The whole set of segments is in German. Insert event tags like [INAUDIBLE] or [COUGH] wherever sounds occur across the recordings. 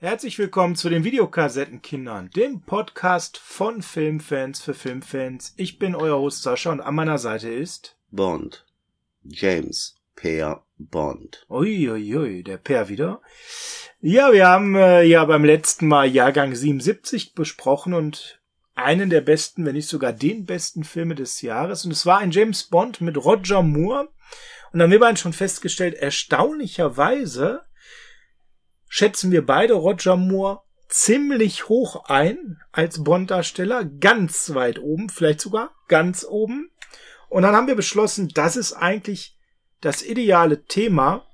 Herzlich willkommen zu den Videokassettenkindern, dem Podcast von Filmfans für Filmfans. Ich bin euer Host Sascha und an meiner Seite ist Bond. James Per Bond. Uiuiui, ui, ui, der Per wieder. Ja, wir haben äh, ja beim letzten Mal Jahrgang 77 besprochen und einen der besten, wenn nicht sogar den besten Filme des Jahres. Und es war ein James Bond mit Roger Moore. Und dann haben wir beiden schon festgestellt, erstaunlicherweise schätzen wir beide Roger Moore ziemlich hoch ein als Bond-Darsteller, ganz weit oben, vielleicht sogar ganz oben. Und dann haben wir beschlossen, das ist eigentlich das ideale Thema,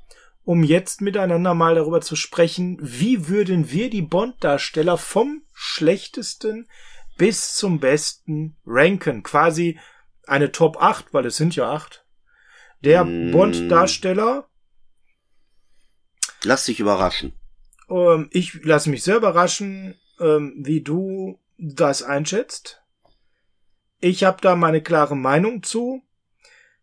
um jetzt miteinander mal darüber zu sprechen, wie würden wir die Bond-Darsteller vom schlechtesten bis zum besten ranken. Quasi eine Top 8, weil es sind ja 8. Der Mm. Bond-Darsteller Lass dich überraschen. Ähm, ich lasse mich sehr überraschen, ähm, wie du das einschätzt. Ich habe da meine klare Meinung zu.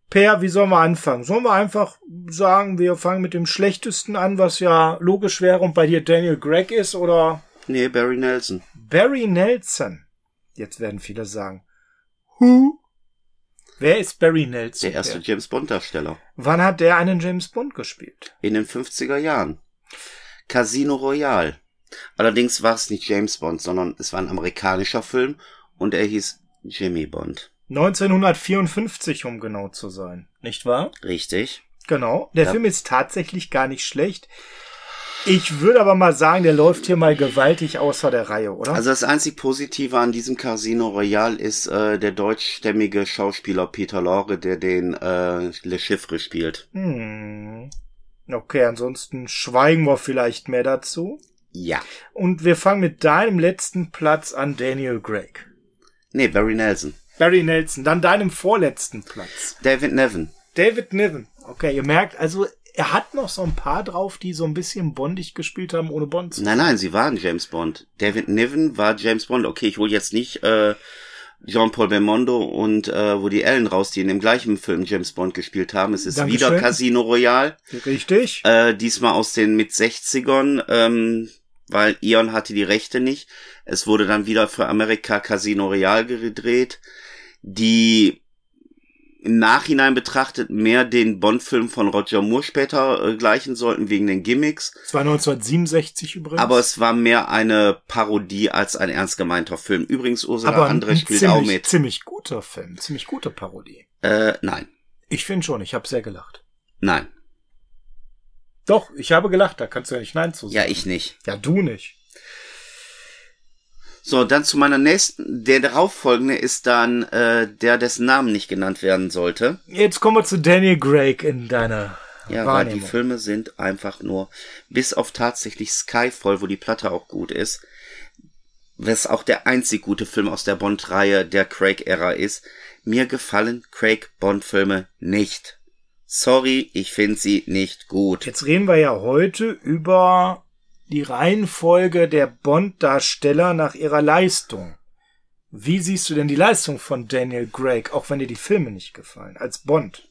Per, wie sollen wir anfangen? Sollen wir einfach sagen, wir fangen mit dem schlechtesten an, was ja logisch wäre und bei dir Daniel Gregg ist oder Nee, Barry Nelson. Barry Nelson? Jetzt werden viele sagen. Who? Wer ist Barry Nelson? Der erste Per? James Bond Darsteller. Wann hat der einen James Bond gespielt? In den 50er Jahren. Casino Royale. Allerdings war es nicht James Bond, sondern es war ein amerikanischer Film und er hieß Jimmy Bond. 1954, um genau zu sein. Nicht wahr? Richtig. Genau. Der Ja. Film ist tatsächlich gar nicht schlecht. Ich würde aber mal sagen, der läuft hier mal gewaltig außer der Reihe, oder? Also das einzig Positive an diesem Casino Royale ist äh, der deutschstämmige Schauspieler Peter Lorre, der den äh, Le Chiffre spielt. hm. Okay, ansonsten schweigen wir vielleicht mehr dazu. Ja. Und wir fangen mit deinem letzten Platz an, Daniel Craig. Nee, Barry Nelson. Barry Nelson, dann deinem vorletzten Platz. David Nevin. David Niven. Okay, ihr merkt, also er hat noch so ein paar drauf, die so ein bisschen bondig gespielt haben, ohne Bond zu Nein, nein, sie waren James Bond. David Niven war James Bond. Okay, ich hole jetzt nicht äh, Jean-Paul Belmondo und äh, Woody Allen raus, die in dem gleichen Film James Bond gespielt haben. Es ist Dankeschön. wieder Casino Royale, Richtig? äh, diesmal aus den mit 60ern, ähm, weil Eon hatte die Rechte nicht. Es wurde dann wieder für Amerika Casino Royale gedreht, die im Nachhinein betrachtet mehr den Bond-Film von Roger Moore später äh, gleichen sollten, wegen den Gimmicks. Es war 1967 übrigens. Aber es war mehr eine Parodie als ein ernst gemeinter Film. Übrigens, Ursula Aber André spielt ziemlich, auch mit. ziemlich guter Film, ziemlich gute Parodie. Äh, nein. Ich finde schon, ich habe sehr gelacht. Nein. Doch, ich habe gelacht, da kannst du ja nicht Nein zu sagen. Ja, ich nicht. Ja, du nicht. So, dann zu meiner nächsten. Der darauffolgende ist dann äh, der, dessen Namen nicht genannt werden sollte. Jetzt kommen wir zu Daniel Craig in deiner Ja, weil die Filme sind einfach nur, bis auf tatsächlich Skyfall, wo die Platte auch gut ist, was auch der einzig gute Film aus der Bond-Reihe der Craig-Ära ist, mir gefallen Craig-Bond-Filme nicht. Sorry, ich finde sie nicht gut. Jetzt reden wir ja heute über die Reihenfolge der Bond-Darsteller nach ihrer Leistung. Wie siehst du denn die Leistung von Daniel Craig, auch wenn dir die Filme nicht gefallen, als Bond?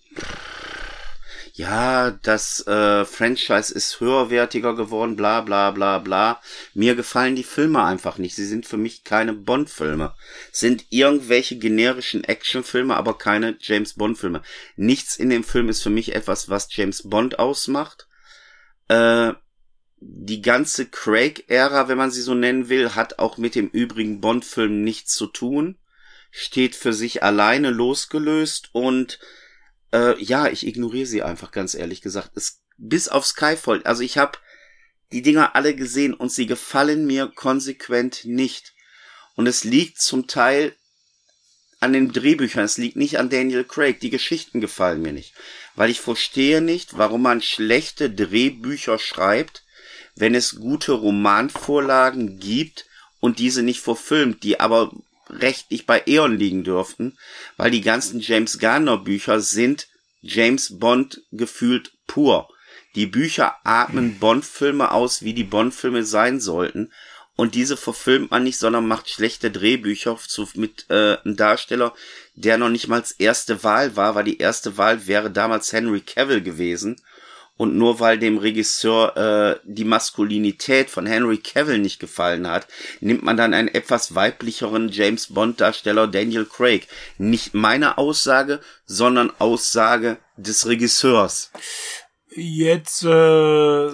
Ja, das äh, Franchise ist höherwertiger geworden, bla bla bla bla. Mir gefallen die Filme einfach nicht. Sie sind für mich keine Bond-Filme. Sind irgendwelche generischen Actionfilme, aber keine James Bond-Filme. Nichts in dem Film ist für mich etwas, was James Bond ausmacht. Äh, die ganze Craig-Ära, wenn man sie so nennen will, hat auch mit dem übrigen Bond-Film nichts zu tun. Steht für sich alleine losgelöst und äh, ja, ich ignoriere sie einfach, ganz ehrlich gesagt. Es, bis auf Skyfall, also ich habe die Dinger alle gesehen und sie gefallen mir konsequent nicht. Und es liegt zum Teil an den Drehbüchern, es liegt nicht an Daniel Craig. Die Geschichten gefallen mir nicht. Weil ich verstehe nicht, warum man schlechte Drehbücher schreibt, wenn es gute Romanvorlagen gibt und diese nicht verfilmt, die aber rechtlich bei Eon liegen dürften, weil die ganzen James Garner Bücher sind James Bond gefühlt pur. Die Bücher atmen Bond-Filme aus, wie die Bond-Filme sein sollten. Und diese verfilmt man nicht, sondern macht schlechte Drehbücher zu, mit äh, einem Darsteller, der noch nicht mal erste Wahl war, weil die erste Wahl wäre damals Henry Cavill gewesen. Und nur weil dem Regisseur äh, die Maskulinität von Henry Cavill nicht gefallen hat, nimmt man dann einen etwas weiblicheren James Bond Darsteller Daniel Craig. Nicht meine Aussage, sondern Aussage des Regisseurs. Jetzt äh,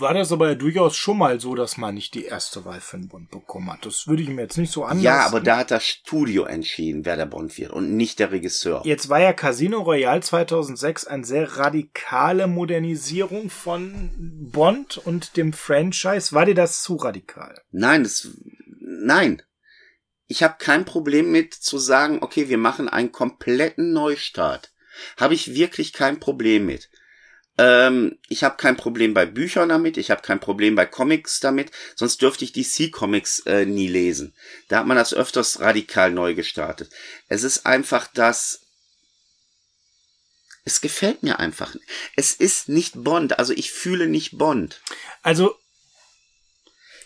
war das aber ja durchaus schon mal so, dass man nicht die erste Wahl für den Bond bekommen hat. Das würde ich mir jetzt nicht so anlassen. Ja, aber da hat das Studio entschieden, wer der Bond wird und nicht der Regisseur. Jetzt war ja Casino Royale 2006 eine sehr radikale Modernisierung von Bond und dem Franchise. War dir das zu radikal? Nein, das nein. Ich habe kein Problem mit zu sagen, okay, wir machen einen kompletten Neustart. Habe ich wirklich kein Problem mit. Ähm, ich habe kein Problem bei Büchern damit, ich habe kein Problem bei Comics damit, sonst dürfte ich DC Comics äh, nie lesen. Da hat man das öfters radikal neu gestartet. Es ist einfach das es gefällt mir einfach. Es ist nicht Bond, also ich fühle nicht Bond. Also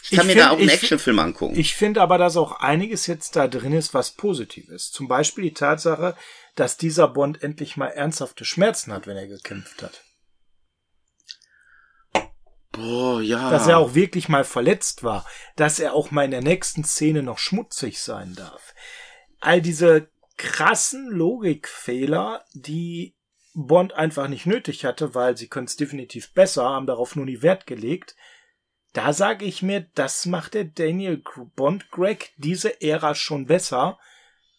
ich kann ich mir find, da auch einen Actionfilm angucken. Ich finde aber, dass auch einiges jetzt da drin ist, was positiv ist. Zum Beispiel die Tatsache, dass dieser Bond endlich mal ernsthafte Schmerzen hat, wenn er gekämpft hat. Boah, ja. Dass er auch wirklich mal verletzt war. Dass er auch mal in der nächsten Szene noch schmutzig sein darf. All diese krassen Logikfehler, die Bond einfach nicht nötig hatte, weil sie können es definitiv besser, haben darauf nur nie Wert gelegt. Da sage ich mir, das macht der Daniel Bond Greg diese Ära schon besser,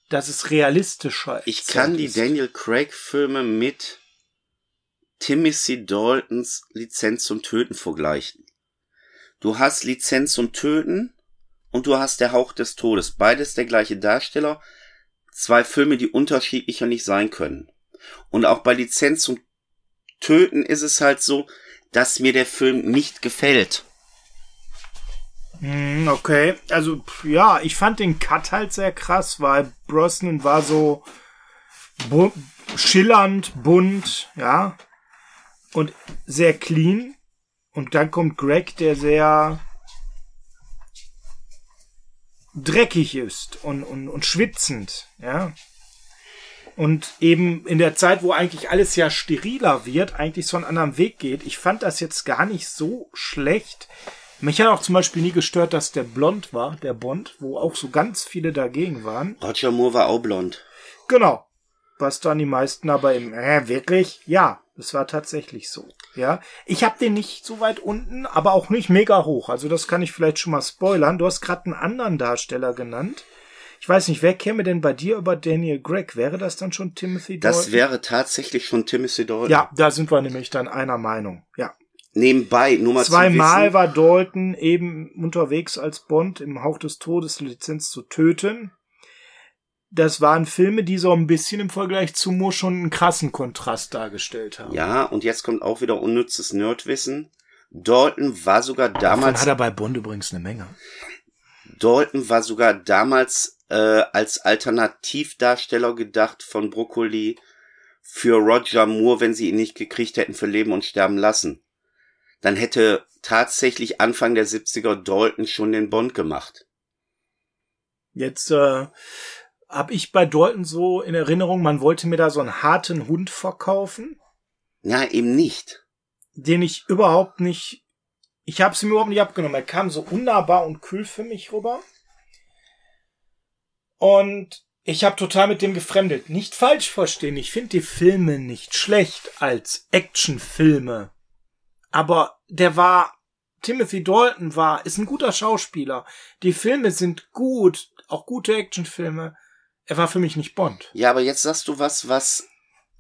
dass es realistischer ist. Ich kann die Daniel Craig Filme mit Timothy Daltons Lizenz zum Töten vergleichen. Du hast Lizenz zum Töten und du hast der Hauch des Todes. Beides der gleiche Darsteller. Zwei Filme, die unterschiedlicher nicht sein können. Und auch bei Lizenz zum Töten ist es halt so, dass mir der Film nicht gefällt. Hm, okay, also ja, ich fand den Cut halt sehr krass, weil Brosnan war so bu schillernd, bunt, ja und sehr clean. Und dann kommt Greg, der sehr dreckig ist und, und, und schwitzend, ja. Und eben in der Zeit, wo eigentlich alles ja steriler wird, eigentlich so einen anderen Weg geht. Ich fand das jetzt gar nicht so schlecht. Mich hat auch zum Beispiel nie gestört, dass der blond war, der Bond, wo auch so ganz viele dagegen waren. Roger Moore war auch blond. Genau. Was dann die meisten aber im, äh, wirklich? Ja, es war tatsächlich so. Ja, ich habe den nicht so weit unten, aber auch nicht mega hoch. Also das kann ich vielleicht schon mal spoilern. Du hast gerade einen anderen Darsteller genannt. Ich weiß nicht, wer käme denn bei dir über Daniel Gregg? Wäre das dann schon Timothy Dalton? Das wäre tatsächlich schon Timothy Dalton. Ja, da sind wir nämlich dann einer Meinung. Ja. Nebenbei, nur mal Zweimal war Dalton eben unterwegs als Bond im Hauch des Todes Lizenz zu töten das waren Filme, die so ein bisschen im Vergleich zu Mo schon einen krassen Kontrast dargestellt haben. Ja, und jetzt kommt auch wieder unnützes Nerdwissen. Dalton war sogar damals. Davon hat er bei Bond übrigens eine Menge. Dalton war sogar damals äh, als Alternativdarsteller gedacht von Broccoli für Roger Moore, wenn sie ihn nicht gekriegt hätten für Leben und Sterben lassen. Dann hätte tatsächlich Anfang der 70er Dalton schon den Bond gemacht. Jetzt äh, habe ich bei Dalton so in Erinnerung, man wollte mir da so einen harten Hund verkaufen. Na, eben nicht. Den ich überhaupt nicht. Ich habe es mir überhaupt nicht abgenommen. Er kam so unnahbar und kühl für mich rüber. Und ich habe total mit dem gefremdet. Nicht falsch verstehen. Ich finde die Filme nicht schlecht als Actionfilme. Aber der war Timothy Dalton war, ist ein guter Schauspieler. Die Filme sind gut, auch gute Actionfilme. Er war für mich nicht Bond. Ja, aber jetzt sagst du was, was.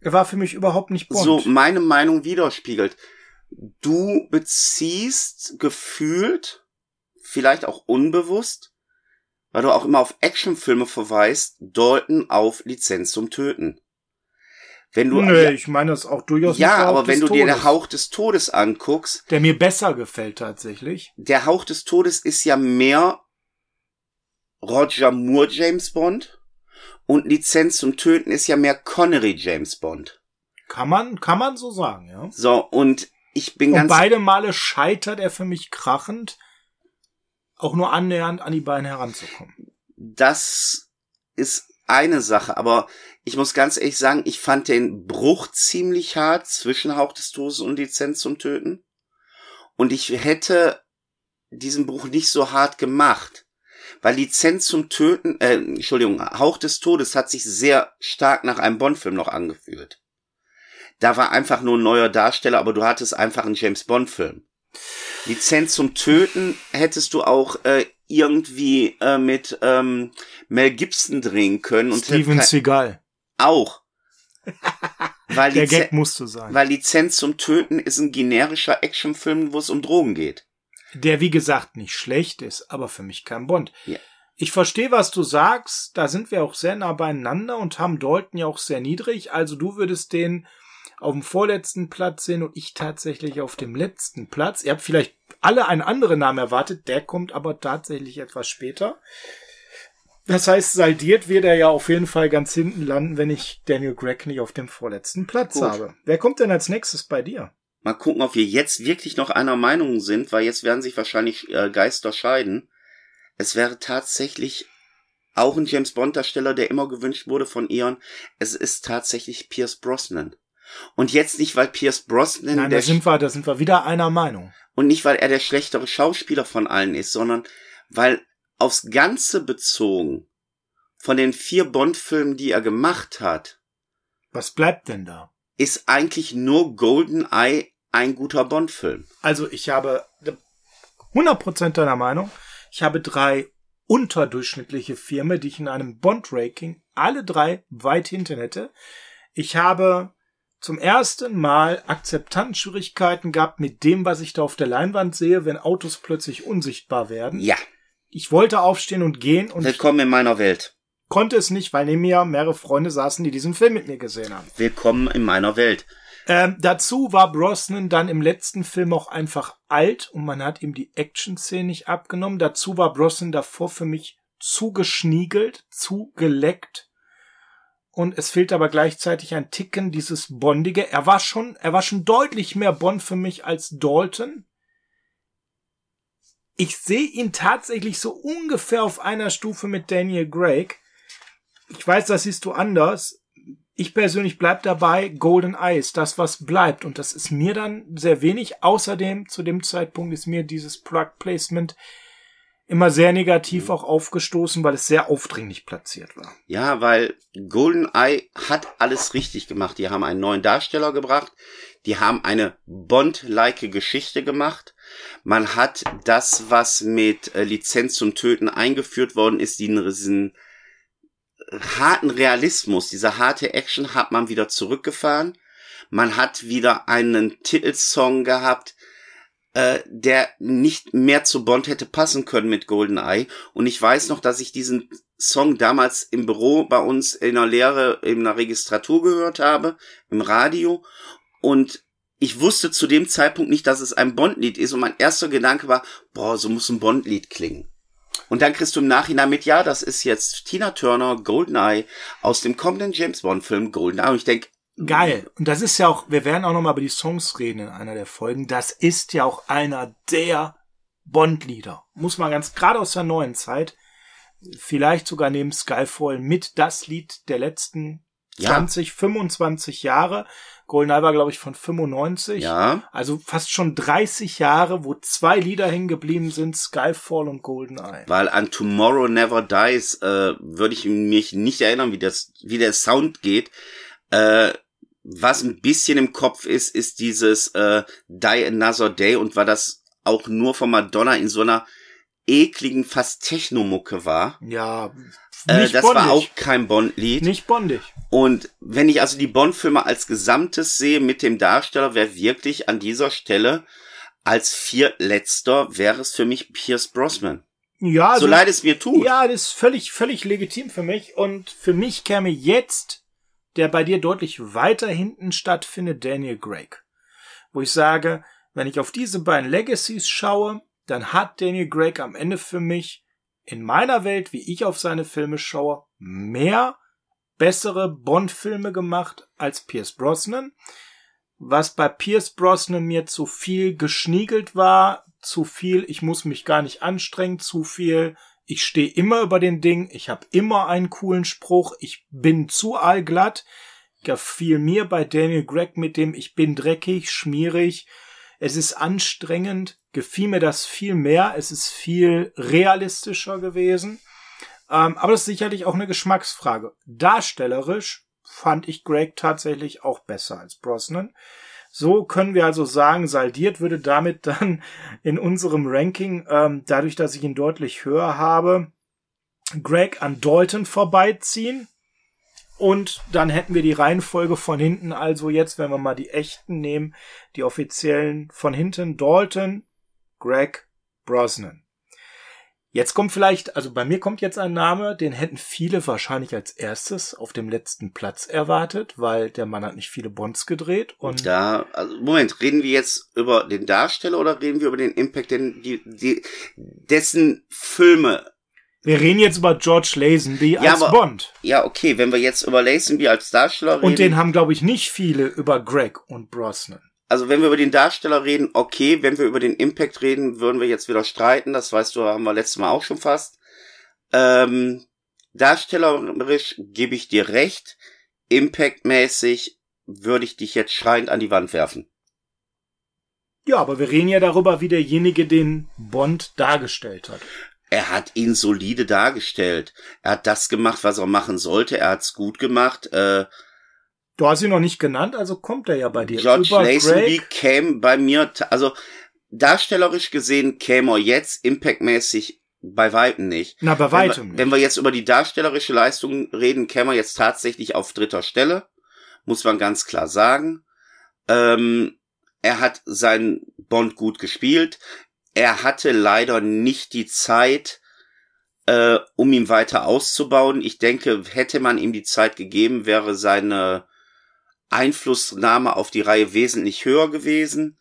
Er war für mich überhaupt nicht Bond. So meine Meinung widerspiegelt. Du beziehst gefühlt, vielleicht auch unbewusst, weil du auch immer auf Actionfilme verweist, Dalton auf Lizenz zum Töten. Wenn du, ja, ich meine das auch durchaus. Ja, aber wenn du Todes. dir der Hauch des Todes anguckst. Der mir besser gefällt tatsächlich. Der Hauch des Todes ist ja mehr Roger Moore James Bond und Lizenz zum Töten ist ja mehr Connery James Bond. Kann man, kann man so sagen, ja. So, und ich bin und ganz. beide Male scheitert er für mich krachend, auch nur annähernd an die beiden heranzukommen. Das ist eine Sache, aber ich muss ganz ehrlich sagen, ich fand den Bruch ziemlich hart zwischen Hauch des Todes und Lizenz zum Töten. Und ich hätte diesen Bruch nicht so hart gemacht. Weil Lizenz zum Töten, äh, Entschuldigung, Hauch des Todes hat sich sehr stark nach einem Bond-Film noch angefühlt. Da war einfach nur ein neuer Darsteller, aber du hattest einfach einen James Bond-Film. Lizenz zum Töten hättest du auch äh, irgendwie äh, mit ähm, Mel Gibson drehen können. Und Steven Seagal. Auch. [LAUGHS] weil Der Gag musste sein. Weil Lizenz zum Töten ist ein generischer Actionfilm, wo es um Drogen geht. Der, wie gesagt, nicht schlecht ist, aber für mich kein Bond. Ja. Ich verstehe, was du sagst. Da sind wir auch sehr nah beieinander und haben Dalton ja auch sehr niedrig. Also du würdest den auf dem vorletzten Platz sehen und ich tatsächlich auf dem letzten Platz. Ihr habt vielleicht alle einen anderen Namen erwartet, der kommt aber tatsächlich etwas später. Das heißt, saldiert wird er ja auf jeden Fall ganz hinten landen, wenn ich Daniel Gregg nicht auf dem vorletzten Platz Gut. habe. Wer kommt denn als nächstes bei dir? Mal gucken, ob wir jetzt wirklich noch einer Meinung sind, weil jetzt werden sich wahrscheinlich äh, Geister scheiden. Es wäre tatsächlich auch ein James Bond Darsteller, der immer gewünscht wurde von Eon. Es ist tatsächlich Pierce Brosnan. Und jetzt nicht, weil Pierce Brosnan Nein, da sind wir, da sind wir wieder einer Meinung. Und nicht, weil er der schlechtere Schauspieler von allen ist, sondern weil aufs Ganze bezogen von den vier Bond-Filmen, die er gemacht hat. Was bleibt denn da? Ist eigentlich nur Golden Eye ein guter Bond-Film. Also ich habe 100% deiner Meinung. Ich habe drei unterdurchschnittliche Filme, die ich in einem Bond-Ranking alle drei weit hinten hätte. Ich habe zum ersten Mal Akzeptanzschwierigkeiten gehabt mit dem, was ich da auf der Leinwand sehe, wenn Autos plötzlich unsichtbar werden. Ja. Ich wollte aufstehen und gehen und Willkommen in meiner Welt. Konnte es nicht, weil neben mir mehrere Freunde saßen, die diesen Film mit mir gesehen haben. Willkommen in meiner Welt. Ähm, dazu war Brosnan dann im letzten Film auch einfach alt und man hat ihm die Action-Szene nicht abgenommen. Dazu war Brosnan davor für mich zu geschniegelt, zu geleckt und es fehlt aber gleichzeitig ein Ticken dieses Bondige. Er war schon, er war schon deutlich mehr Bond für mich als Dalton. Ich sehe ihn tatsächlich so ungefähr auf einer Stufe mit Daniel Craig. Ich weiß, das siehst du anders. Ich persönlich bleib dabei, Golden Eyes, das was bleibt. Und das ist mir dann sehr wenig. Außerdem, zu dem Zeitpunkt ist mir dieses Plug Placement immer sehr negativ auch aufgestoßen, weil es sehr aufdringlich platziert war. Ja, weil GoldenEye hat alles richtig gemacht. Die haben einen neuen Darsteller gebracht, die haben eine Bond-like Geschichte gemacht. Man hat das, was mit äh, Lizenz zum Töten eingeführt worden ist, diesen harten Realismus, diese harte Action hat man wieder zurückgefahren. Man hat wieder einen Titelsong gehabt, äh, der nicht mehr zu Bond hätte passen können mit GoldenEye. Und ich weiß noch, dass ich diesen Song damals im Büro bei uns in der Lehre in einer Registratur gehört habe, im Radio. Und ich wusste zu dem Zeitpunkt nicht, dass es ein Bond-Lied ist. Und mein erster Gedanke war, boah, so muss ein Bond-Lied klingen. Und dann kriegst du im Nachhinein mit, ja, das ist jetzt Tina Turner, GoldenEye, aus dem kommenden James Bond-Film GoldenEye. Und ich denk, Geil. Und das ist ja auch, wir werden auch nochmal über die Songs reden in einer der Folgen. Das ist ja auch einer der Bond-Lieder. Muss man ganz gerade aus der neuen Zeit, vielleicht sogar neben Skyfall mit das Lied der letzten ja. 20, 25 Jahre. GoldenEye war, glaube ich, von 95. Ja. Also fast schon 30 Jahre, wo zwei Lieder hängen geblieben sind, Skyfall und GoldenEye. Weil an Tomorrow Never Dies äh, würde ich mich nicht erinnern, wie das, wie der Sound geht. Äh, was ein bisschen im Kopf ist, ist dieses äh, Die Another Day und war das auch nur von Madonna in so einer ekligen, fast Technomucke war. Ja, äh, nicht das bondig. war auch kein Bond-Lied. Nicht bondig. Und wenn ich also die Bond-Filme als Gesamtes sehe mit dem Darsteller, wäre wirklich an dieser Stelle als viertletzter wäre es für mich Pierce Brosnan. Ja, so leid es mir tut. Ja, das ist völlig, völlig legitim für mich. Und für mich käme jetzt der bei dir deutlich weiter hinten stattfindet, Daniel Craig. Wo ich sage, wenn ich auf diese beiden Legacies schaue, dann hat Daniel Craig am Ende für mich in meiner Welt, wie ich auf seine Filme schaue, mehr bessere Bond-Filme gemacht als Pierce Brosnan. Was bei Pierce Brosnan mir zu viel geschniegelt war, zu viel, ich muss mich gar nicht anstrengen, zu viel, Ich stehe immer über den Ding, ich habe immer einen coolen Spruch, ich bin zu allglatt. Gefiel mir bei Daniel Gregg mit dem Ich bin dreckig, schmierig, es ist anstrengend, gefiel mir das viel mehr, es ist viel realistischer gewesen. Ähm, aber das ist sicherlich auch eine Geschmacksfrage. Darstellerisch fand ich Greg tatsächlich auch besser als Brosnan. So können wir also sagen, saldiert würde damit dann [LAUGHS] in unserem Ranking, ähm, dadurch, dass ich ihn deutlich höher habe, Greg an Dalton vorbeiziehen. Und dann hätten wir die Reihenfolge von hinten, also jetzt, wenn wir mal die echten nehmen, die offiziellen von hinten, Dalton, Greg, Brosnan. Jetzt kommt vielleicht, also bei mir kommt jetzt ein Name, den hätten viele wahrscheinlich als erstes auf dem letzten Platz erwartet, weil der Mann hat nicht viele Bonds gedreht und. Da, also Moment, reden wir jetzt über den Darsteller oder reden wir über den Impact, den, die, die, dessen Filme wir reden jetzt über George Lazenby als aber, Bond. Ja, okay, wenn wir jetzt über Lazenby als Darsteller reden. Und den haben, glaube ich, nicht viele über Greg und Brosnan also wenn wir über den Darsteller reden, okay, wenn wir über den Impact reden, würden wir jetzt wieder streiten, das weißt du, haben wir letztes Mal auch schon fast. Ähm, darstellerisch gebe ich dir recht, impactmäßig würde ich dich jetzt schreiend an die Wand werfen. Ja, aber wir reden ja darüber, wie derjenige den Bond dargestellt hat. Er hat ihn solide dargestellt. Er hat das gemacht, was er machen sollte. Er hat's gut gemacht. Äh, Du hast ihn noch nicht genannt, also kommt er ja bei dir. George Lazenby käme bei mir, also darstellerisch gesehen käme er jetzt impactmäßig bei weitem nicht. Na, bei weitem wenn wir, nicht. Wenn wir jetzt über die darstellerische Leistung reden, käme er jetzt tatsächlich auf dritter Stelle. Muss man ganz klar sagen. Ähm, er hat seinen Bond gut gespielt. Er hatte leider nicht die Zeit, äh, um ihn weiter auszubauen. Ich denke, hätte man ihm die Zeit gegeben, wäre seine Einflussnahme auf die Reihe wesentlich höher gewesen,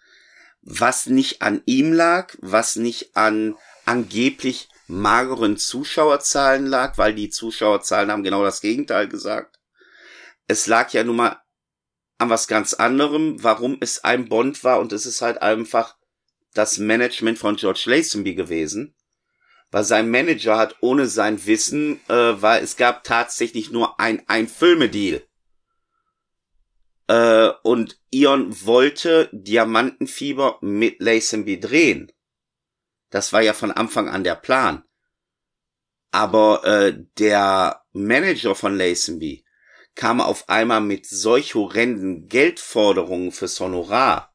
was nicht an ihm lag, was nicht an angeblich mageren Zuschauerzahlen lag, weil die Zuschauerzahlen haben genau das Gegenteil gesagt. Es lag ja nun mal an was ganz anderem, warum es ein Bond war und es ist halt einfach das Management von George Lazenby gewesen, weil sein Manager hat ohne sein Wissen, äh, weil es gab tatsächlich nur ein ein Filmedeal äh, und Ion wollte Diamantenfieber mit Lazenby drehen. Das war ja von Anfang an der Plan. Aber äh, der Manager von Lazenby kam auf einmal mit solch horrenden Geldforderungen fürs Honorar.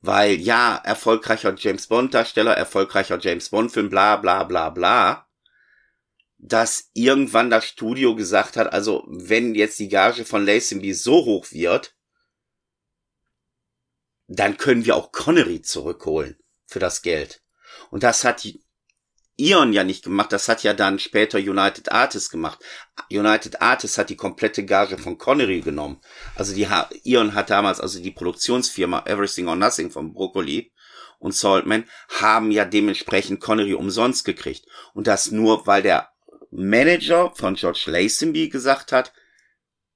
Weil ja, erfolgreicher James Bond Darsteller, erfolgreicher James Bond Film, bla bla bla bla dass irgendwann das Studio gesagt hat, also wenn jetzt die Gage von Lazenby so hoch wird, dann können wir auch Connery zurückholen für das Geld. Und das hat Ion ja nicht gemacht, das hat ja dann später United Artists gemacht. United Artists hat die komplette Gage von Connery genommen. Also die Ion hat damals, also die Produktionsfirma Everything or Nothing von Broccoli und Saltman haben ja dementsprechend Connery umsonst gekriegt. Und das nur, weil der Manager von George Lazenby gesagt hat,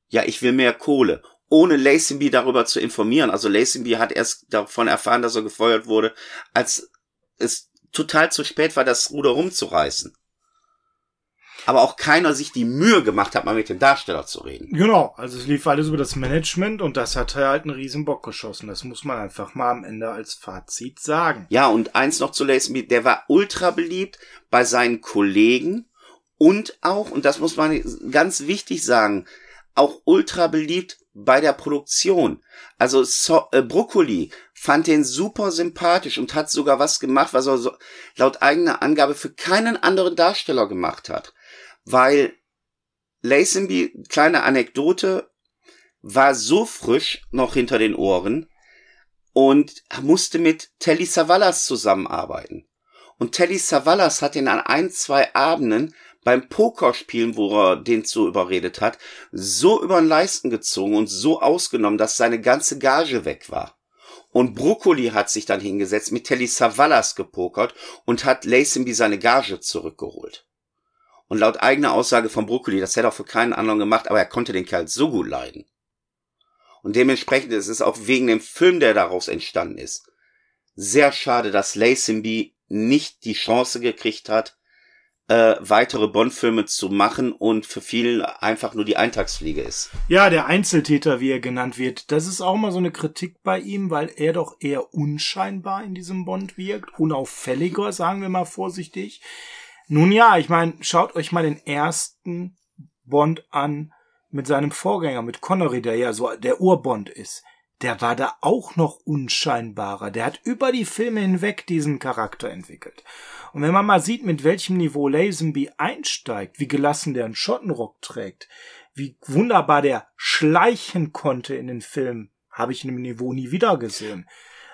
ja, ich will mehr Kohle, ohne Lazenby darüber zu informieren. Also Lazenby hat erst davon erfahren, dass er gefeuert wurde, als es total zu spät war, das Ruder rumzureißen. Aber auch keiner sich die Mühe gemacht hat, mal mit dem Darsteller zu reden. Genau, also es lief alles über das Management und das hat halt einen riesen Bock geschossen. Das muss man einfach mal am Ende als Fazit sagen. Ja, und eins noch zu Lazenby, der war ultra beliebt bei seinen Kollegen und auch, und das muss man ganz wichtig sagen, auch ultra beliebt bei der Produktion. Also so, äh, Brokkoli fand den super sympathisch und hat sogar was gemacht, was er so, laut eigener Angabe für keinen anderen Darsteller gemacht hat. Weil Lazenby, kleine Anekdote, war so frisch noch hinter den Ohren und musste mit Telly Savalas zusammenarbeiten. Und Telly Savalas hat ihn an ein, zwei Abenden beim Pokerspielen, wo er den zu überredet hat, so über den Leisten gezogen und so ausgenommen, dass seine ganze Gage weg war. Und Brokkoli hat sich dann hingesetzt, mit Telly Savalas gepokert und hat Lazenby seine Gage zurückgeholt. Und laut eigener Aussage von Brokkoli, das hätte er für keinen anderen gemacht, aber er konnte den Kerl so gut leiden. Und dementsprechend ist es auch wegen dem Film, der daraus entstanden ist, sehr schade, dass Lazenby nicht die Chance gekriegt hat, äh, weitere Bond-Filme zu machen und für viele einfach nur die Eintagsfliege ist. Ja, der Einzeltäter, wie er genannt wird, das ist auch mal so eine Kritik bei ihm, weil er doch eher unscheinbar in diesem Bond wirkt, unauffälliger, sagen wir mal vorsichtig. Nun ja, ich meine, schaut euch mal den ersten Bond an mit seinem Vorgänger, mit Connery, der ja so der Urbond ist. Der war da auch noch unscheinbarer. Der hat über die Filme hinweg diesen Charakter entwickelt. Und wenn man mal sieht, mit welchem Niveau Lazenby einsteigt, wie gelassen der einen Schottenrock trägt, wie wunderbar der schleichen konnte in den Filmen, habe ich in dem Niveau nie wieder gesehen.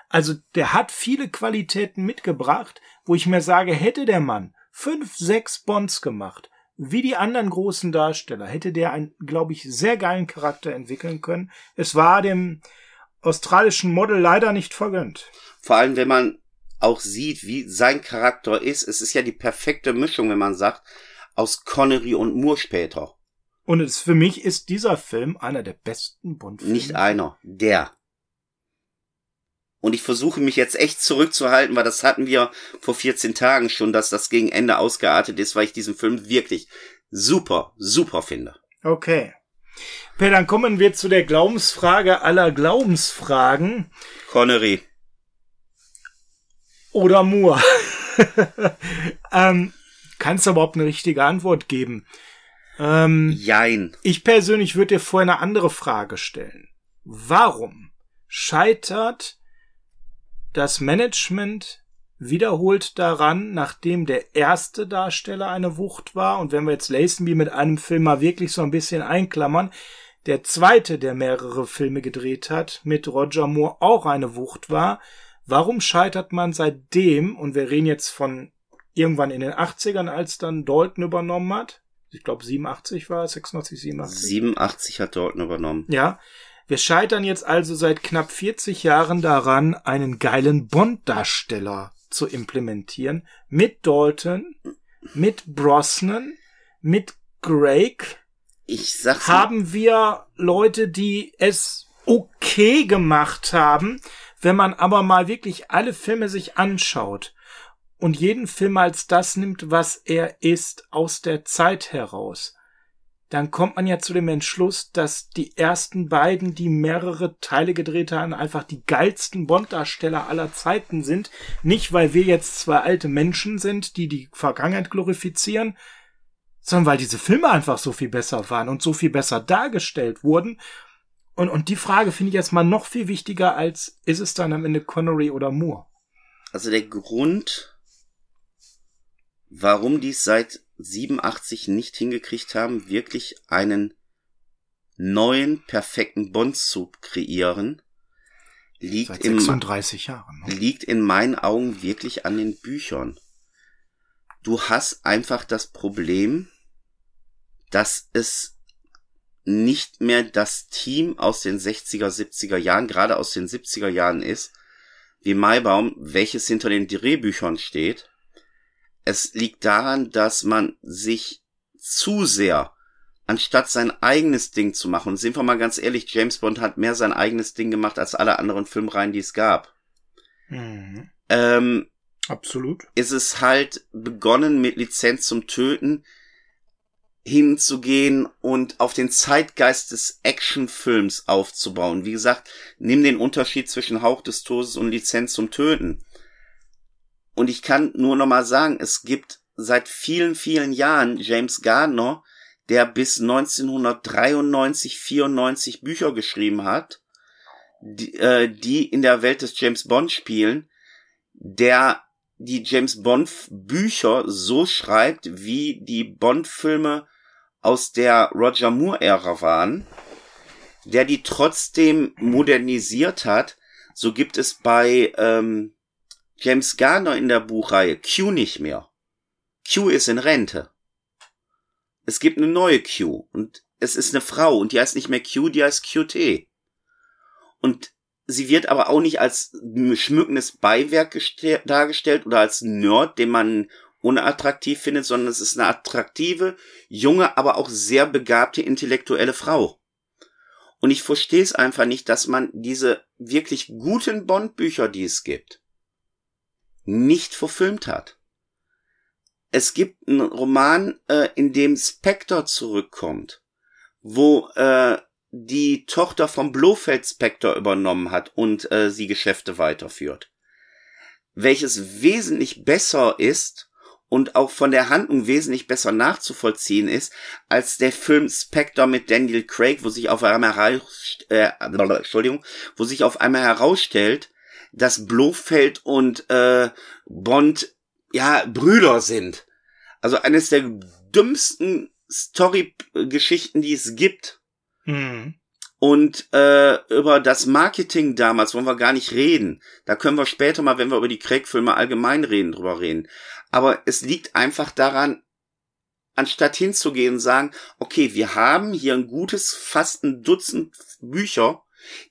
Also der hat viele Qualitäten mitgebracht, wo ich mir sage, hätte der Mann fünf, sechs Bonds gemacht, wie die anderen großen Darsteller, hätte der einen, glaube ich, sehr geilen Charakter entwickeln können. Es war dem australischen Model leider nicht vergönnt. Vor allem, wenn man auch sieht, wie sein Charakter ist. Es ist ja die perfekte Mischung, wenn man sagt, aus Connery und Moore später. Und es, für mich ist dieser Film einer der besten Bond-Filme. Nicht einer, der. Und ich versuche mich jetzt echt zurückzuhalten, weil das hatten wir vor 14 Tagen schon, dass das gegen Ende ausgeartet ist, weil ich diesen Film wirklich super, super finde. Okay. Per, dann kommen wir zu der Glaubensfrage aller Glaubensfragen. Connery oder Moore? [LAUGHS] ähm, kannst du überhaupt eine richtige Antwort geben? Ähm, Jein. Ich persönlich würde dir vorher eine andere Frage stellen. Warum scheitert das Management wiederholt daran, nachdem der erste Darsteller eine Wucht war, und wenn wir jetzt Lazenby mit einem Film mal wirklich so ein bisschen einklammern, der zweite, der mehrere Filme gedreht hat, mit Roger Moore auch eine Wucht war, Warum scheitert man seitdem, und wir reden jetzt von irgendwann in den 80ern, als dann Dalton übernommen hat, ich glaube 87 war es, 86, 87. 87 hat Dalton übernommen. Ja. Wir scheitern jetzt also seit knapp 40 Jahren daran, einen geilen Bond-Darsteller zu implementieren. Mit Dalton, mit Brosnan, mit Craig. Ich sag's Haben wir Leute, die es okay gemacht haben, wenn man aber mal wirklich alle Filme sich anschaut und jeden Film als das nimmt, was er ist, aus der Zeit heraus, dann kommt man ja zu dem Entschluss, dass die ersten beiden, die mehrere Teile gedreht haben, einfach die geilsten Bond-Darsteller aller Zeiten sind. Nicht, weil wir jetzt zwei alte Menschen sind, die die Vergangenheit glorifizieren, sondern weil diese Filme einfach so viel besser waren und so viel besser dargestellt wurden und, und die Frage finde ich jetzt mal noch viel wichtiger als, ist es dann am Ende Connery oder Moore? Also der Grund, warum die es seit 87 nicht hingekriegt haben, wirklich einen neuen, perfekten Bond zu kreieren, liegt, seit 36 in, Jahren, ne? liegt in meinen Augen wirklich an den Büchern. Du hast einfach das Problem, dass es nicht mehr das Team aus den 60er, 70er Jahren, gerade aus den 70er Jahren ist, wie Maibaum, welches hinter den Drehbüchern steht. Es liegt daran, dass man sich zu sehr, anstatt sein eigenes Ding zu machen, und sind wir mal ganz ehrlich, James Bond hat mehr sein eigenes Ding gemacht als alle anderen Filmreihen, die es gab. Mhm. Ähm, Absolut. Ist es halt begonnen mit Lizenz zum Töten, hinzugehen und auf den Zeitgeist des Actionfilms aufzubauen. Wie gesagt, nimm den Unterschied zwischen Hauch des Todes und Lizenz zum Töten. Und ich kann nur noch mal sagen, es gibt seit vielen, vielen Jahren James Gardner, der bis 1993, 94 Bücher geschrieben hat, die, äh, die in der Welt des James Bond spielen, der die James Bond Bücher so schreibt, wie die Bond Filme aus der Roger Moore-Ära waren, der die trotzdem modernisiert hat. So gibt es bei ähm, James Garner in der Buchreihe Q nicht mehr. Q ist in Rente. Es gibt eine neue Q und es ist eine Frau und die heißt nicht mehr Q, die heißt QT. Und sie wird aber auch nicht als schmückendes Beiwerk dargestellt oder als Nerd, den man unattraktiv findet, sondern es ist eine attraktive, junge, aber auch sehr begabte intellektuelle Frau. Und ich verstehe es einfach nicht, dass man diese wirklich guten Bond-Bücher, die es gibt, nicht verfilmt hat. es gibt einen Roman, äh, in dem Spectre zurückkommt, wo äh, die Tochter vom Blofeld Spectre übernommen hat und äh, sie Geschäfte weiterführt. Welches wesentlich besser ist und auch von der Handlung wesentlich besser nachzuvollziehen ist, als der Film Spectre mit Daniel Craig, wo sich auf einmal heraus, äh, Entschuldigung, wo sich auf einmal herausstellt, dass Blofeld und äh, Bond ja Brüder sind. Also eines der dümmsten Story-Geschichten, die es gibt. Mhm. Und äh, über das Marketing damals wollen wir gar nicht reden. Da können wir später mal, wenn wir über die Craig-Filme allgemein reden, drüber reden. Aber es liegt einfach daran, anstatt hinzugehen und sagen, okay, wir haben hier ein gutes, fast ein Dutzend Bücher,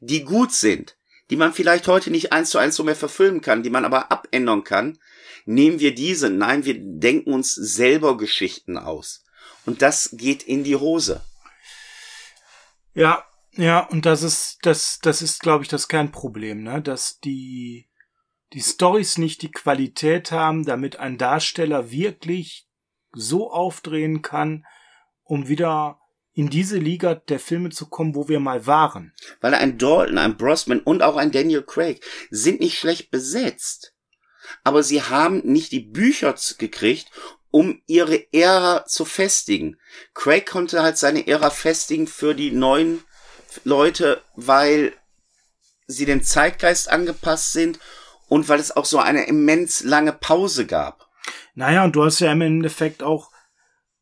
die gut sind, die man vielleicht heute nicht eins zu eins so mehr verfilmen kann, die man aber abändern kann, nehmen wir diese. Nein, wir denken uns selber Geschichten aus. Und das geht in die Hose. Ja, ja, und das ist, das, das ist, glaube ich, das Kernproblem, ne? Dass die, die Stories nicht die Qualität haben, damit ein Darsteller wirklich so aufdrehen kann, um wieder in diese Liga der Filme zu kommen, wo wir mal waren. Weil ein Dalton, ein Brosman und auch ein Daniel Craig sind nicht schlecht besetzt. Aber sie haben nicht die Bücher gekriegt, um ihre Ära zu festigen. Craig konnte halt seine Ära festigen für die neuen Leute, weil sie dem Zeitgeist angepasst sind und weil es auch so eine immens lange Pause gab. Naja, und du hast ja im Endeffekt auch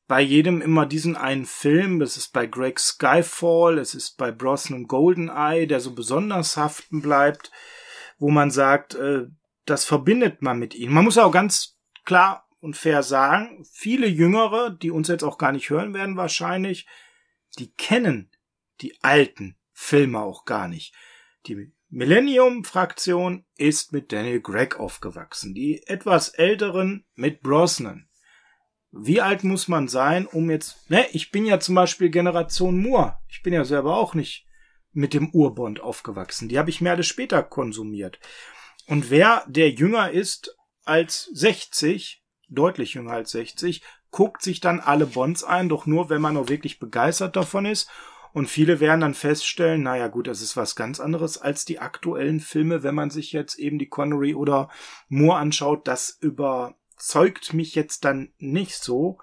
bei jedem immer diesen einen Film, das ist bei Greg Skyfall, es ist bei Brosnan Goldeneye, der so besonders haften bleibt, wo man sagt, äh, das verbindet man mit ihm. Man muss auch ganz klar und fair sagen, viele Jüngere, die uns jetzt auch gar nicht hören werden wahrscheinlich, die kennen die alten Filme auch gar nicht. Die Millennium-Fraktion ist mit Daniel Gregg aufgewachsen, die etwas älteren mit Brosnan. Wie alt muss man sein, um jetzt, ne, ich bin ja zum Beispiel Generation Moore. Ich bin ja selber auch nicht mit dem Urbond aufgewachsen. Die habe ich mir alle später konsumiert. Und wer, der jünger ist als 60, deutlich jünger als 60, guckt sich dann alle Bonds ein, doch nur, wenn man auch wirklich begeistert davon ist und viele werden dann feststellen, naja gut, das ist was ganz anderes als die aktuellen Filme, wenn man sich jetzt eben die Connery oder Moore anschaut. Das überzeugt mich jetzt dann nicht so.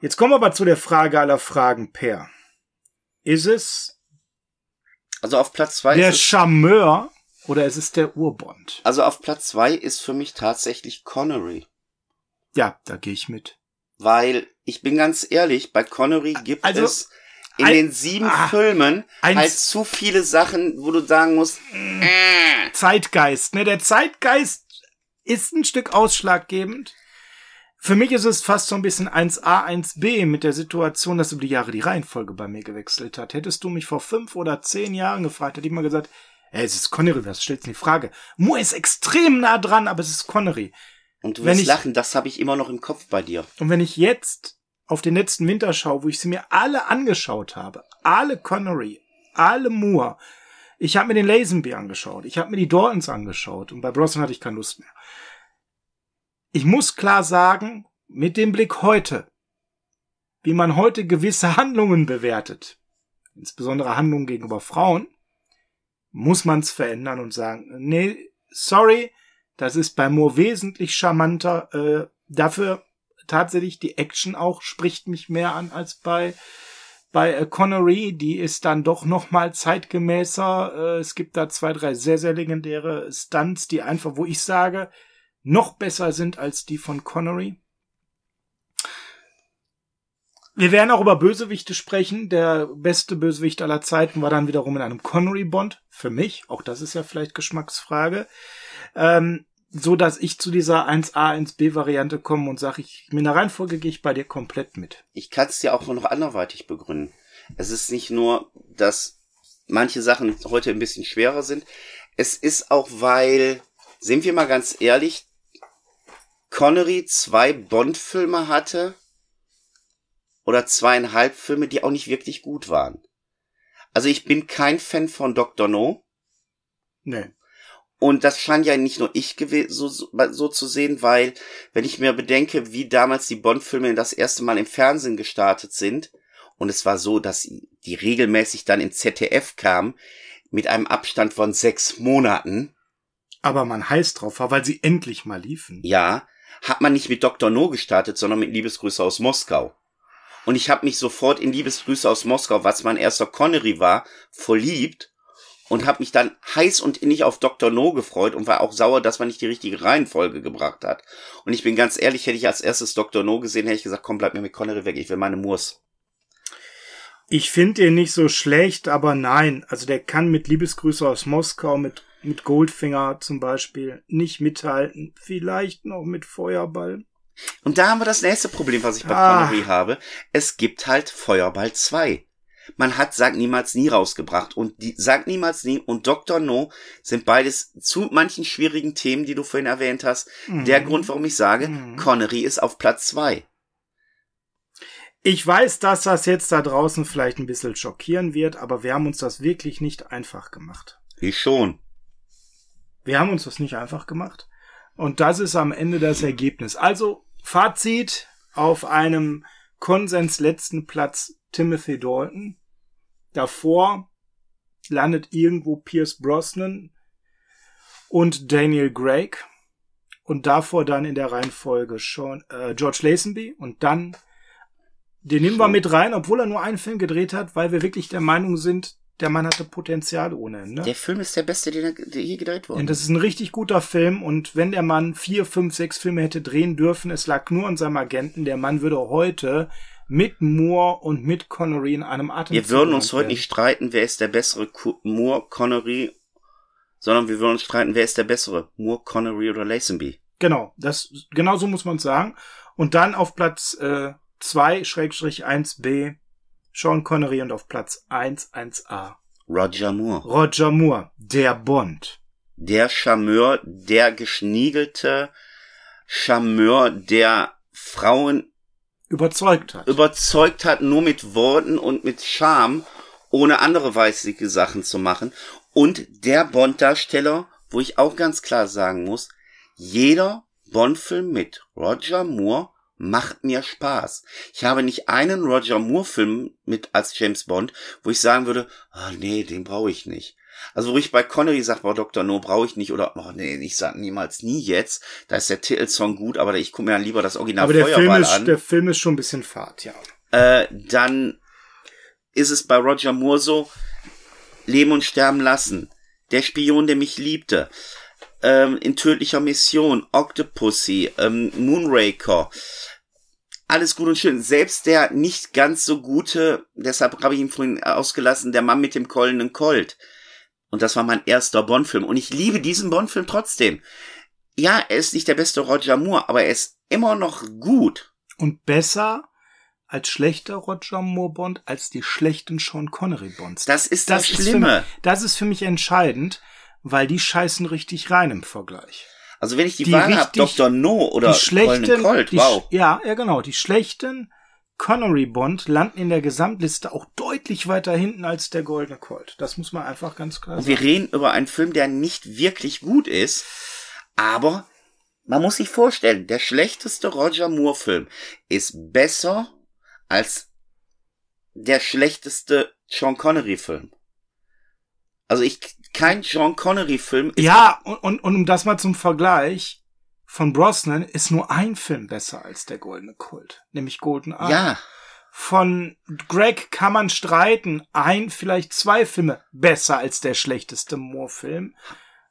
Jetzt kommen wir aber zu der Frage aller Fragen, Per. Ist es also auf Platz zwei der Charmeur oder ist es der Urbond? Also auf Platz zwei ist für mich tatsächlich Connery. Ja, da gehe ich mit. Weil ich bin ganz ehrlich, bei Connery gibt also, es in ein, den sieben ah, Filmen halt zu viele Sachen, wo du sagen musst, äh. Zeitgeist, ne? Der Zeitgeist ist ein Stück ausschlaggebend. Für mich ist es fast so ein bisschen 1a, 1b mit der Situation, dass über die Jahre die Reihenfolge bei mir gewechselt hat. Hättest du mich vor fünf oder zehn Jahren gefragt, hätte ich mal gesagt, ey, es ist Connery, was stellst du die Frage? Moore ist extrem nah dran, aber es ist Connery. Und du wirst lachen, das habe ich immer noch im Kopf bei dir. Und wenn ich jetzt auf den letzten Winterschau, wo ich sie mir alle angeschaut habe, alle Connery, alle Moore, ich habe mir den Lazenby angeschaut, ich habe mir die Daltons angeschaut und bei Brosnan hatte ich keine Lust mehr. Ich muss klar sagen, mit dem Blick heute, wie man heute gewisse Handlungen bewertet, insbesondere Handlungen gegenüber Frauen, muss man es verändern und sagen, nee, sorry, das ist bei Moore wesentlich charmanter. Äh, dafür tatsächlich die Action auch spricht mich mehr an als bei bei äh, Connery, die ist dann doch noch mal zeitgemäßer. Äh, es gibt da zwei, drei sehr, sehr legendäre Stunts, die einfach, wo ich sage, noch besser sind als die von Connery. Wir werden auch über Bösewichte sprechen. Der beste Bösewicht aller Zeiten war dann wiederum in einem Connery-Bond. Für mich. Auch das ist ja vielleicht Geschmacksfrage. Ähm, so dass ich zu dieser 1a, 1b Variante komme und sage, ich, mit einer Reihenfolge gehe ich bei dir komplett mit. Ich kann es dir auch noch anderweitig begründen. Es ist nicht nur, dass manche Sachen heute ein bisschen schwerer sind. Es ist auch, weil, sind wir mal ganz ehrlich, Connery zwei Bond-Filme hatte oder zweieinhalb Filme, die auch nicht wirklich gut waren. Also ich bin kein Fan von Dr. No. Nee. Und das scheint ja nicht nur ich so, so, so zu sehen, weil, wenn ich mir bedenke, wie damals die Bond-Filme das erste Mal im Fernsehen gestartet sind, und es war so, dass die regelmäßig dann in ZDF kamen, mit einem Abstand von sechs Monaten. Aber man heiß drauf war, weil sie endlich mal liefen. Ja, hat man nicht mit Dr. No gestartet, sondern mit Liebesgrüße aus Moskau. Und ich habe mich sofort in Liebesgrüße aus Moskau, was mein erster Connery war, verliebt und habe mich dann heiß und innig auf Dr. No gefreut und war auch sauer, dass man nicht die richtige Reihenfolge gebracht hat. Und ich bin ganz ehrlich, hätte ich als erstes Dr. No gesehen, hätte ich gesagt, komm, bleib mir mit Connery weg, ich will meine Moors. Ich finde den nicht so schlecht, aber nein, also der kann mit Liebesgrüße aus Moskau, mit, mit Goldfinger zum Beispiel, nicht mithalten. Vielleicht noch mit Feuerball. Und da haben wir das nächste Problem, was ich bei ah. Connery habe. Es gibt halt Feuerball 2. Man hat Sag niemals nie rausgebracht und die Sag niemals nie und Dr. No sind beides zu manchen schwierigen Themen, die du vorhin erwähnt hast. Mhm. Der Grund, warum ich sage, mhm. Connery ist auf Platz 2. Ich weiß, dass das jetzt da draußen vielleicht ein bisschen schockieren wird, aber wir haben uns das wirklich nicht einfach gemacht. Ich schon. Wir haben uns das nicht einfach gemacht. Und das ist am Ende das Ergebnis. Also, Fazit auf einem Konsens letzten Platz Timothy Dalton. Davor landet irgendwo Pierce Brosnan und Daniel Craig. Und davor dann in der Reihenfolge Sean, äh, George Lazenby und dann den nehmen wir mit rein, obwohl er nur einen Film gedreht hat, weil wir wirklich der Meinung sind, der Mann hatte Potenzial ohne Ende. Der Film ist der beste, den er der je gedreht wurde. Und das ist ein richtig guter Film. Und wenn der Mann vier, fünf, sechs Filme hätte drehen dürfen, es lag nur an seinem Agenten, der Mann würde heute mit Moore und mit Connery in einem Atem. Wir würden uns heute nicht streiten, wer ist der bessere Moore, Connery, sondern wir würden uns streiten, wer ist der bessere Moore, Connery oder Lazenby. Genau, das genau so muss man sagen. Und dann auf Platz äh, 2-1b Sean Connery und auf Platz 1 1a Roger Moore. Roger Moore, der Bond. Der Charmeur, der geschniegelte Charmeur, der Frauen überzeugt hat. Überzeugt hat, nur mit Worten und mit Charme, ohne andere weißige Sachen zu machen. Und der Bond-Darsteller, wo ich auch ganz klar sagen muss, jeder Bond-Film mit Roger Moore macht mir Spaß. Ich habe nicht einen Roger Moore-Film mit als James Bond, wo ich sagen würde, oh, nee, den brauche ich nicht. Also wo ich bei Connery sage, boah, Dr. No brauche ich nicht oder oh nee, ich sag niemals nie jetzt. Da ist der Titelsong gut, aber ich gucke mir dann lieber das Original aber der Feuerball Film ist, an. Der Film ist schon ein bisschen fad, ja. Äh, dann ist es bei Roger Moore so, Leben und Sterben lassen. Der Spion, der mich liebte. Ähm, in tödlicher Mission, Octopussy, ähm, Moonraker alles gut und schön. Selbst der nicht ganz so gute, deshalb habe ich ihn vorhin ausgelassen, der Mann mit dem kollenden Colt. Und das war mein erster Bond-Film. Und ich liebe diesen Bond-Film trotzdem. Ja, er ist nicht der beste Roger Moore, aber er ist immer noch gut. Und besser als schlechter Roger Moore Bond als die schlechten Sean Connery Bonds. Das ist das, das Schlimme. Ist mich, das ist für mich entscheidend, weil die scheißen richtig rein im Vergleich. Also wenn ich die, die Wahl habe, Dr. No oder die schlechten, Colt, wow. Die, ja, ja genau, die schlechten Connery Bond landen in der Gesamtliste auch deutlich weiter hinten als der Goldene Colt. Das muss man einfach ganz klar sagen. Wir reden über einen Film, der nicht wirklich gut ist, aber man muss sich vorstellen, der schlechteste Roger Moore Film ist besser als der schlechteste Sean Connery Film. Also ich kein Sean Connery-Film. Ja, und, und, und um das mal zum Vergleich, von Brosnan ist nur ein Film besser als der Goldene Kult, nämlich Golden Eye. Ja. Von Greg kann man streiten, ein, vielleicht zwei Filme besser als der schlechteste Moore-Film.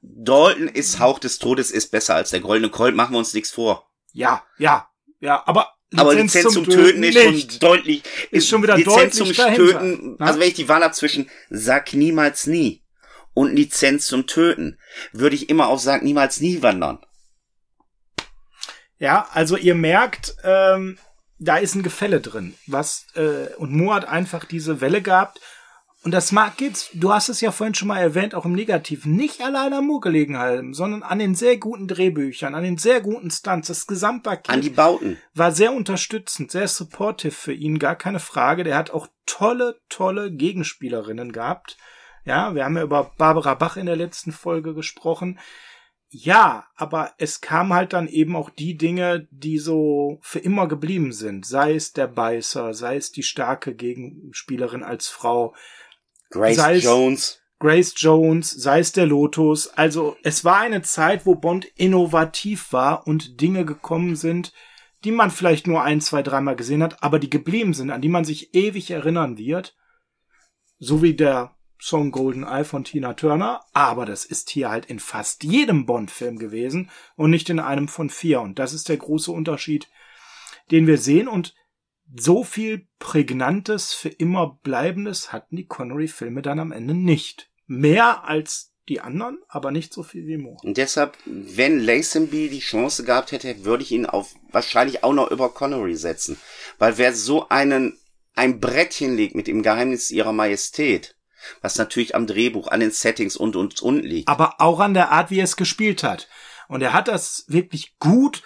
Dalton ist Hauch des Todes, ist besser als der Goldene Colt, machen wir uns nichts vor. Ja, ja, ja, aber Lizenz aber Lizenz zum, zum Töten, ist nicht. schon deutlich, ist schon wieder Lizenz deutlich zum dahinter, Töten, also wenn ich die Wahl habe zwischen Sag niemals nie und Lizenz zum Töten, würde ich immer auf Sag niemals nie wandern. Ja, also ihr merkt, ähm, da ist ein Gefälle drin. Was, äh, und Mo hat einfach diese Welle gehabt. Und das mag jetzt, du hast es ja vorhin schon mal erwähnt, auch im Negativen, nicht allein am Mo gelegen haben, sondern an den sehr guten Drehbüchern, an den sehr guten Stunts. Das Gesamtpaket an die Bauten. war sehr unterstützend, sehr supportive für ihn, gar keine Frage. Der hat auch tolle, tolle Gegenspielerinnen gehabt Ja, wir haben ja über Barbara Bach in der letzten Folge gesprochen. Ja, aber es kam halt dann eben auch die Dinge, die so für immer geblieben sind. Sei es der Beißer, sei es die starke Gegenspielerin als Frau. Grace sei Jones. Grace Jones, sei es der Lotus. Also es war eine Zeit, wo Bond innovativ war und Dinge gekommen sind, die man vielleicht nur ein, zwei, dreimal gesehen hat, aber die geblieben sind, an die man sich ewig erinnern wird. So wie der Song Golden Eye von Tina Turner, aber das ist hier halt in fast jedem Bond-Film gewesen und nicht in einem von vier. Und das ist der große Unterschied, den wir sehen. Und so viel Prägnantes für immer Bleibendes hatten die Connery-Filme dann am Ende nicht. Mehr als die anderen, aber nicht so viel wie Moore. Und deshalb, wenn Lazenby die Chance gehabt hätte, würde ich ihn auf wahrscheinlich auch noch über Connery setzen. Weil wer so einen, ein Brettchen legt mit dem Geheimnis ihrer Majestät, was natürlich am Drehbuch, an den Settings und und und liegt. Aber auch an der Art, wie er es gespielt hat. Und er hat das wirklich gut,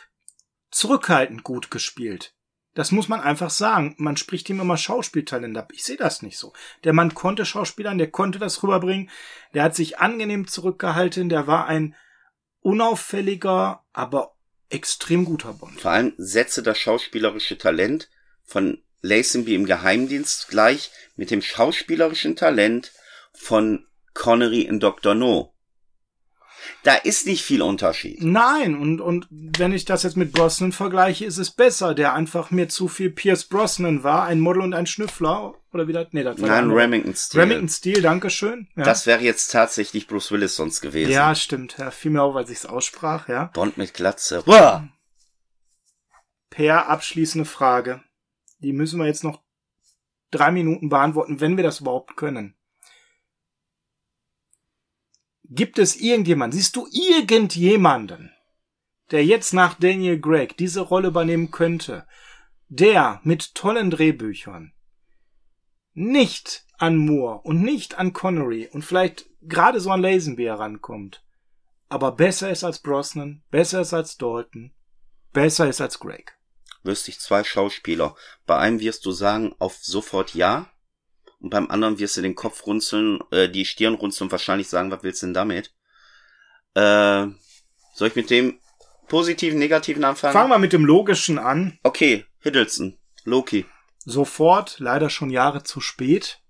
zurückhaltend gut gespielt. Das muss man einfach sagen. Man spricht ihm immer Schauspieltalent ab. Ich sehe das nicht so. Der Mann konnte Schauspielern, der konnte das rüberbringen. Der hat sich angenehm zurückgehalten. Der war ein unauffälliger, aber extrem guter Bond. Vor allem setze das schauspielerische Talent von Lazenby im Geheimdienst gleich mit dem schauspielerischen Talent von Connery in Dr. No. Da ist nicht viel Unterschied. Nein, und, und wenn ich das jetzt mit Brosnan vergleiche, ist es besser, der einfach mir zu viel Pierce Brosnan war, ein Model und ein Schnüffler. Oder wie das? Nee, das war Nein. Remington Steel. Remington Steel, Dankeschön. Ja. Das wäre jetzt tatsächlich Bruce Willis sonst gewesen. ja, stimmt. Ja, fiel mir auf, als ich es aussprach, ja. Bond mit Glatze. Uah! Per abschließende Frage. Die müssen wir jetzt noch drei Minuten beantworten, wenn wir das überhaupt können. Gibt es irgendjemanden, siehst du irgendjemanden, der jetzt nach Daniel Gregg diese Rolle übernehmen könnte, der mit tollen Drehbüchern nicht an Moore und nicht an Connery und vielleicht gerade so an Lazenby herankommt, aber besser ist als Brosnan, besser ist als Dalton, besser ist als Gregg. Wüsste ich zwei Schauspieler. Bei einem wirst du sagen, auf sofort ja. Und beim anderen wirst du den Kopf runzeln, äh, die Stirn runzeln und wahrscheinlich sagen, was willst du denn damit? Äh, soll ich mit dem positiven, negativen anfangen? Fangen wir mit dem Logischen an. Okay, Hiddleston, Loki. Sofort, leider schon Jahre zu spät.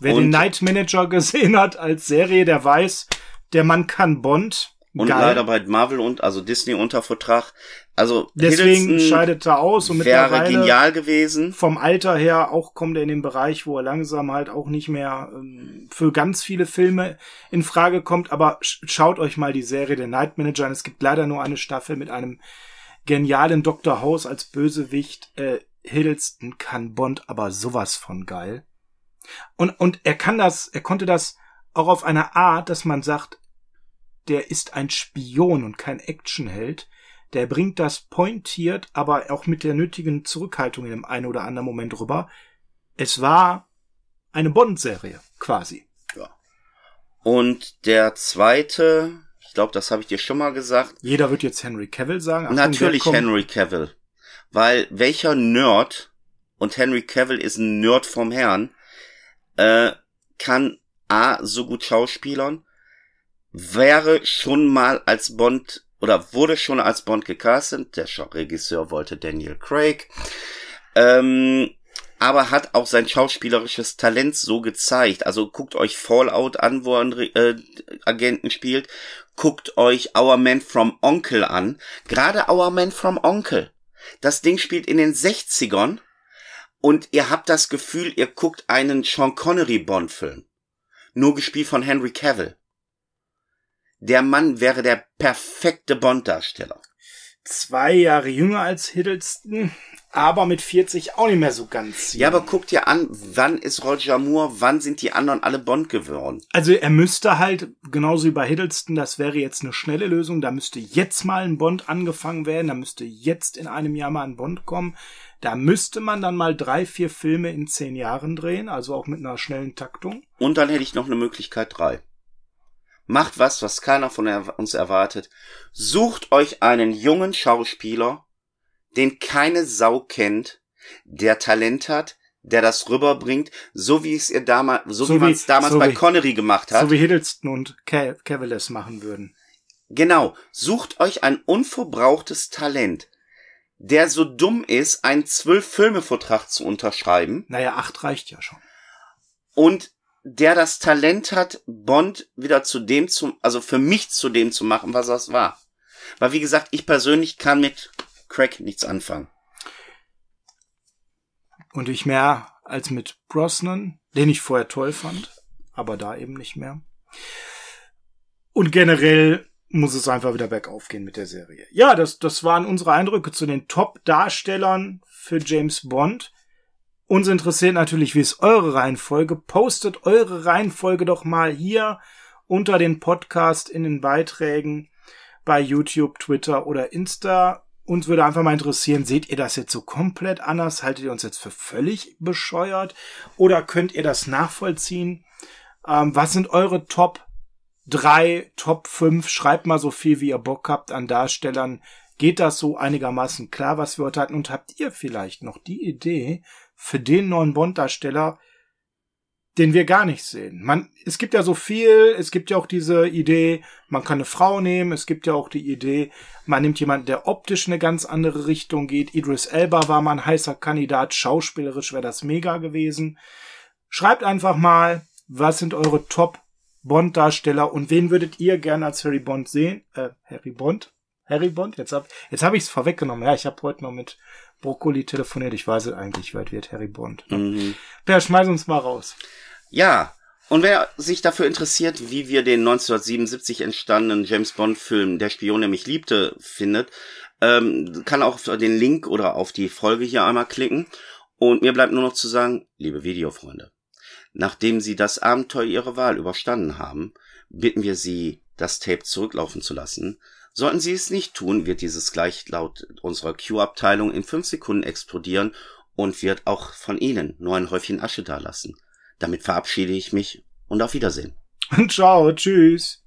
Wer Und- den Night Manager gesehen hat als Serie, der weiß, der Mann kann Bond. Und Geil. leider bei Marvel und also Disney unter Vertrag. Also Deswegen Hiddleston scheidet er aus und wäre genial gewesen. vom Alter her auch kommt er in den Bereich, wo er langsam halt auch nicht mehr ähm, für ganz viele Filme in Frage kommt. Aber sch schaut euch mal die Serie der Night Manager an. Es gibt leider nur eine Staffel mit einem genialen Dr. House als Bösewicht. Äh, Hiddleston kann Bond aber sowas von geil. Und, und er kann das, er konnte das auch auf eine Art, dass man sagt, der ist ein Spion und kein Actionheld. Der bringt das pointiert, aber auch mit der nötigen Zurückhaltung in dem einen oder anderen Moment rüber. Es war eine Bond-Serie, quasi. Und der zweite, ich glaube, das habe ich dir schon mal gesagt, Jeder wird jetzt Henry Cavill sagen. Achtung, natürlich Henry Cavill. Weil welcher Nerd, und Henry Cavill ist ein Nerd vom Herrn, äh, kann A, so gut schauspielern, wäre schon mal als Bond oder wurde schon als Bond gecastet. Der Regisseur wollte Daniel Craig. Ähm, aber hat auch sein schauspielerisches Talent so gezeigt. Also guckt euch Fallout an, wo er äh, Agenten spielt. Guckt euch Our Man from Onkel an. Gerade Our Man from Onkel. Das Ding spielt in den 60ern und ihr habt das Gefühl, ihr guckt einen Sean Connery Bond Film. Nur gespielt von Henry Cavill. Der Mann wäre der perfekte Bond-Darsteller. Zwei Jahre jünger als Hiddleston, aber mit 40 auch nicht mehr so ganz. Ja, jung. aber guck dir an, wann ist Roger Moore, wann sind die anderen alle Bond geworden? Also er müsste halt, genauso wie bei Hiddleston, das wäre jetzt eine schnelle Lösung, da müsste jetzt mal ein Bond angefangen werden, da müsste jetzt in einem Jahr mal ein Bond kommen. Da müsste man dann mal drei, vier Filme in zehn Jahren drehen, also auch mit einer schnellen Taktung. Und dann hätte ich noch eine Möglichkeit drei. Macht was, was keiner von uns erwartet. Sucht euch einen jungen Schauspieler, den keine Sau kennt, der Talent hat, der das rüberbringt, so wie es ihr damals, so, So wie man wie- es damals so bei wie- Connery gemacht hat. So wie Hiddleston und Ca- Cavaliers machen würden. Genau, sucht euch ein unverbrauchtes Talent, der so dumm ist, einen Zwölf-Filme-Vertrag zu unterschreiben Naja, acht reicht ja schon. und der das Talent hat, Bond wieder zu dem zu, also für mich zu dem zu machen, was das war. Weil wie gesagt, ich persönlich kann mit Craig nichts anfangen. Und ich mehr als mit Brosnan, den ich vorher toll fand, aber da eben nicht mehr. Und generell muss es einfach wieder bergauf gehen mit der Serie. Ja, das, das waren unsere Eindrücke zu den Top-Darstellern für James Bond. Uns interessiert natürlich, wie ist eure Reihenfolge. Postet eure Reihenfolge doch mal hier unter den Podcast in den Beiträgen bei YouTube, Twitter oder Insta. Uns würde einfach mal interessieren, seht ihr das jetzt so komplett anders? Haltet ihr uns jetzt für völlig bescheuert? Oder könnt ihr das nachvollziehen? Ähm, was sind eure Top 3, Top 5? Schreibt mal so viel, wie ihr Bock habt an Darstellern. Geht das so einigermaßen klar, was wir heute hatten? Und habt ihr vielleicht noch die Idee für den neuen Bond-Darsteller, den wir gar nicht sehen. Man, es gibt ja so viel, es gibt ja auch diese Idee, man kann eine Frau nehmen, es gibt ja auch die Idee, man nimmt jemanden, der optisch eine ganz andere Richtung geht. Idris Elba war mal ein heißer Kandidat, schauspielerisch wäre das mega gewesen. Schreibt einfach mal, was sind eure Top Bond-Darsteller und wen würdet ihr gerne als Harry Bond sehen? Äh, Harry Bond? Harry Bond? Jetzt hab, jetzt hab ich's vorweggenommen. Ja, ich habe heute noch mit Brokkoli telefoniert. Ich weiß es eigentlich, wer wird Harry Bond. Mhm. Per, schmeiß uns mal raus. Ja, und wer sich dafür interessiert, wie wir den 1977 entstandenen James Bond Film Der Spion, der mich liebte, findet, ähm, kann auch auf den Link oder auf die Folge hier einmal klicken. Und mir bleibt nur noch zu sagen, liebe Videofreunde, nachdem Sie das Abenteuer Ihrer Wahl überstanden haben, bitten wir Sie, das Tape zurücklaufen zu lassen. Sollten Sie es nicht tun, wird dieses gleich laut unserer Q-Abteilung in fünf Sekunden explodieren und wird auch von Ihnen nur ein Häufchen Asche dalassen. Damit verabschiede ich mich und auf Wiedersehen. [LAUGHS] Ciao, tschüss.